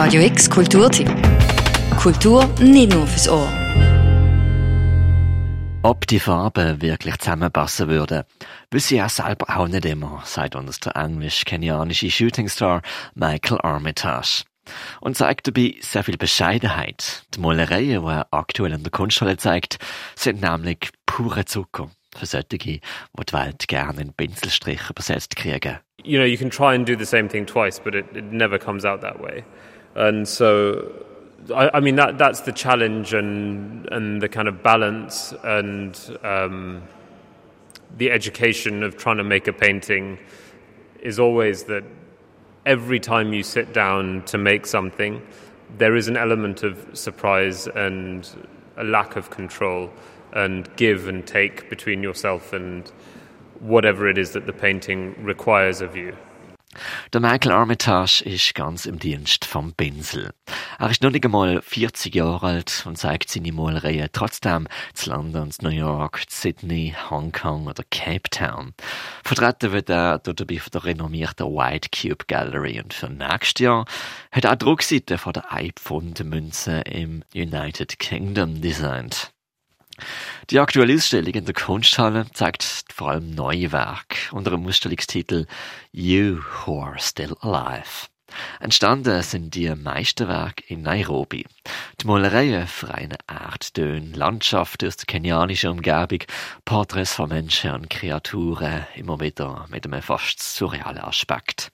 Radio X Kulturtipp. Kultur nicht nur fürs Ohr. Ob die Farben wirklich zusammenpassen würden, wüsste ich auch selber auch nicht immer, sagt uns der englisch-kenianische Shootingstar Michael Armitage. Und zeigt dabei sehr viel Bescheidenheit. Die Malereien, die er aktuell in der Kunsthalle zeigt, sind nämlich pure Zucker. Für solche, die die Welt gerne in Pinselstrich übersetzt kriegen. You know, you can try and do the same thing twice, but it, it never comes out that way. And so I, I, mean that that's the challenge and and the kind of balance and um, the education of trying to make a painting is always that every time you sit down to make something, there is an element of surprise and a lack of control and give and take between yourself and whatever it is that the painting requires of you. Der Michael Armitage ist ganz im Dienst vom Pinsel. Er ist noch nicht einmal 40 Jahre alt und zeigt seine Malereien trotzdem zu London, New York, Sydney, Hongkong oder Cape Town. Vertreten wird er dabei von der renommierten White Cube Gallery und für nächstes Jahr hat er auch Druckseite von der Eipfund-Münze im United Kingdom designt. Die aktuelle Ausstellung in der Kunsthalle zeigt vor allem neue Werke unter dem Ausstellungstitel You Who Are Still Alive. Entstanden sind die meisten Werke in Nairobi. Die Malereien vereinen Erdtöne, Landschaften aus der kenianischen Umgebung, Porträts von Menschen und Kreaturen, immer wieder mit einem fast surrealen Aspekt.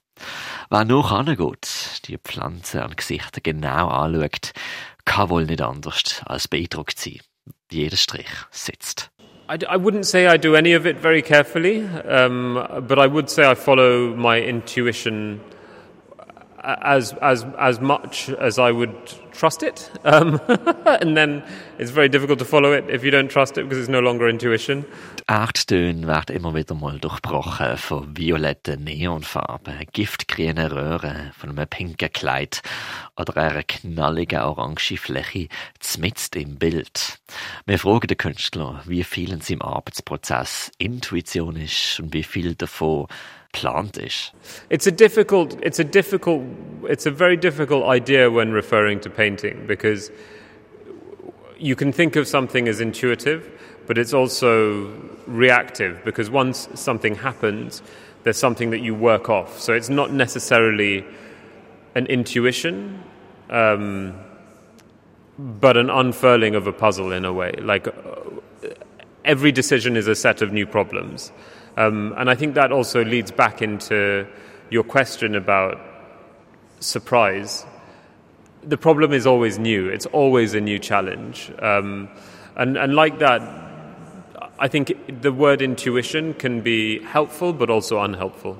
Wer noch angeht, die Pflanzen und Gesichter genau anschaut, kann wohl nicht anders als beeindruckt sein. Jeder Strich sitzt. I, I wouldn't say I do any of it very carefully, um, but I would say I follow my intuition as as as much as I would trust it, um, and then it's very difficult to follow it if you don't trust it because it's no longer intuition. Die Erdtöne werden immer wieder mal durchbrochen von violetten Neonfarben, giftgrünen Röhren, von einem pinken Kleid oder einer knalligen orange Fläche zmitzt im Bild. Wir fragen den Künstler, wie viel in seinem Arbeitsprozess Intuition ist und wie viel davon plant ist. It's a difficult, it's a difficult, it's a very difficult idea when referring to painting because you can think of something as intuitive, but it's also reactive because once something happens, there's something that you work off. So it's not necessarily an intuition, um, but an unfurling of a puzzle in a way. Like uh, every decision is a set of new problems. Um, and I think that also leads back into your question about surprise. The problem is always new, it's always a new challenge. Um, and, and like that, I think the word intuition can be helpful but also unhelpful.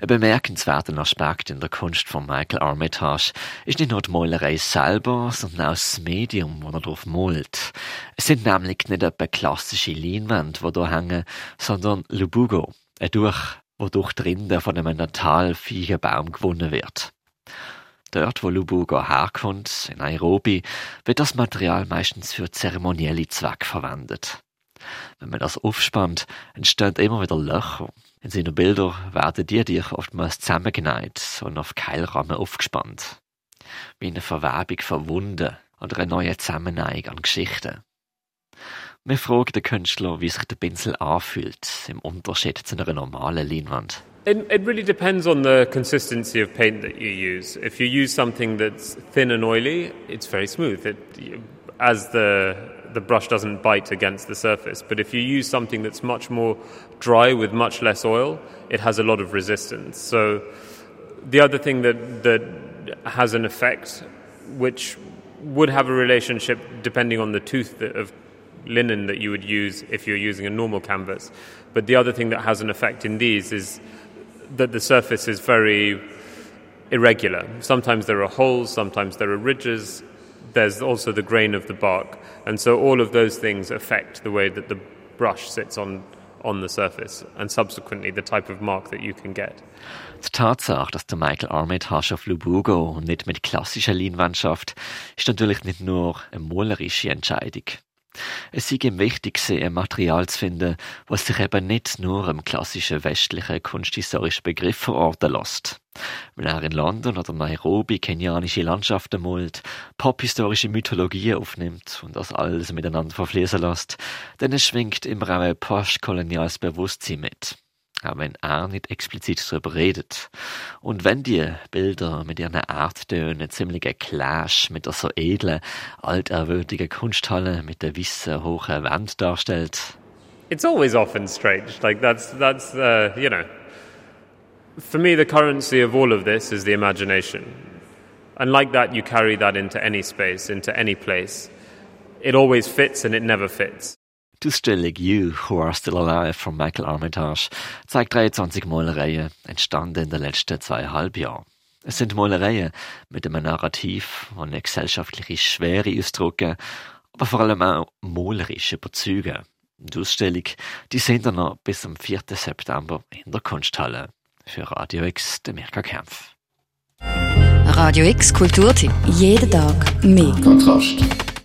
Ein bemerkenswerter Aspekt in der Kunst von Michael Armitage ist nicht nur die Malerei selber, sondern auch das Medium, das er darauf malt. Es sind nämlich nicht etwa klassische Leinwände, die hier hängen, sondern Lubugo, ein Tuch, wodurch die Rinde von einem natalfähigen Baum gewonnen wird. Dort, wo Lubugo herkommt, in Nairobi, wird das Material meistens für zeremonielle Zwecke verwendet. Wenn man das aufspannt, entstehen immer wieder Löcher. In seinen Bildern werden die Tiere oftmals zusammengenäht und auf Keilrahmen aufgespannt. Wie eine Verwebung von Wunden oder eine neue Zusammenneigung an Geschichten. Wir fragen den Künstler, wie sich der Pinsel anfühlt, im Unterschied zu einer normalen Leinwand. It, it really depends on the consistency of paint that you use. If you use something that's thin and oily, it's very smooth. It, as the the brush doesn't bite against the surface. But if you use something that's much more dry with much less oil, it has a lot of resistance. So the other thing that that has an effect, which would have a relationship depending on the tooth of linen that you would use if you're using a normal canvas. But the other thing that has an effect in these is that the surface is very irregular. Sometimes there are holes, sometimes there are ridges, there's also the grain of the bark. And so all of those things affect the way that the brush sits on, on the surface and subsequently the type of mark that you can get. Die Tatsache, dass der Michael Armitage auf Lubugo und nicht mit klassischer Leinwand schafft, ist natürlich nicht nur eine malerische Entscheidung. Es sei ihm wichtig, ein Material zu finden, was sich eben nicht nur im klassischen westlichen kunsthistorischen Begriff verorten lässt. Wenn er in London oder Nairobi kenianische Landschaften malt, pophistorische Mythologien aufnimmt und das alles miteinander verfließen lässt, dann schwingt immer auch ein postkoloniales Bewusstsein mit auch wenn er nicht explizit darüber redet. Und wenn die Bilder mit ihren Arttönen ziemlicher Clash mit der so edlen, alterwürdigen Kunsthalle mit der weißen, hohen Wand darstellt. It's always often strange. Like that's, that's, uh, you know, for me the currency of all of this is the imagination. And like that you carry that into any space, into any place. It always fits and it never fits. Die Ausstellung You Who Are Still Alive von Michael Armitage zeigt 23 Malereien, entstanden in den letzten zweieinhalb Jahren. Es sind Malereien mit einem Narrativ, die eine gesellschaftliche Schwere ausdrücken, aber vor allem auch malerisch überzeugen. Die Ausstellung, die sind dann noch bis am 4. September in der Kunsthalle. Für Radio X, der Mirka Kempf. Radio X Kulturtipp. Jeden Tag mehr. Kontrast.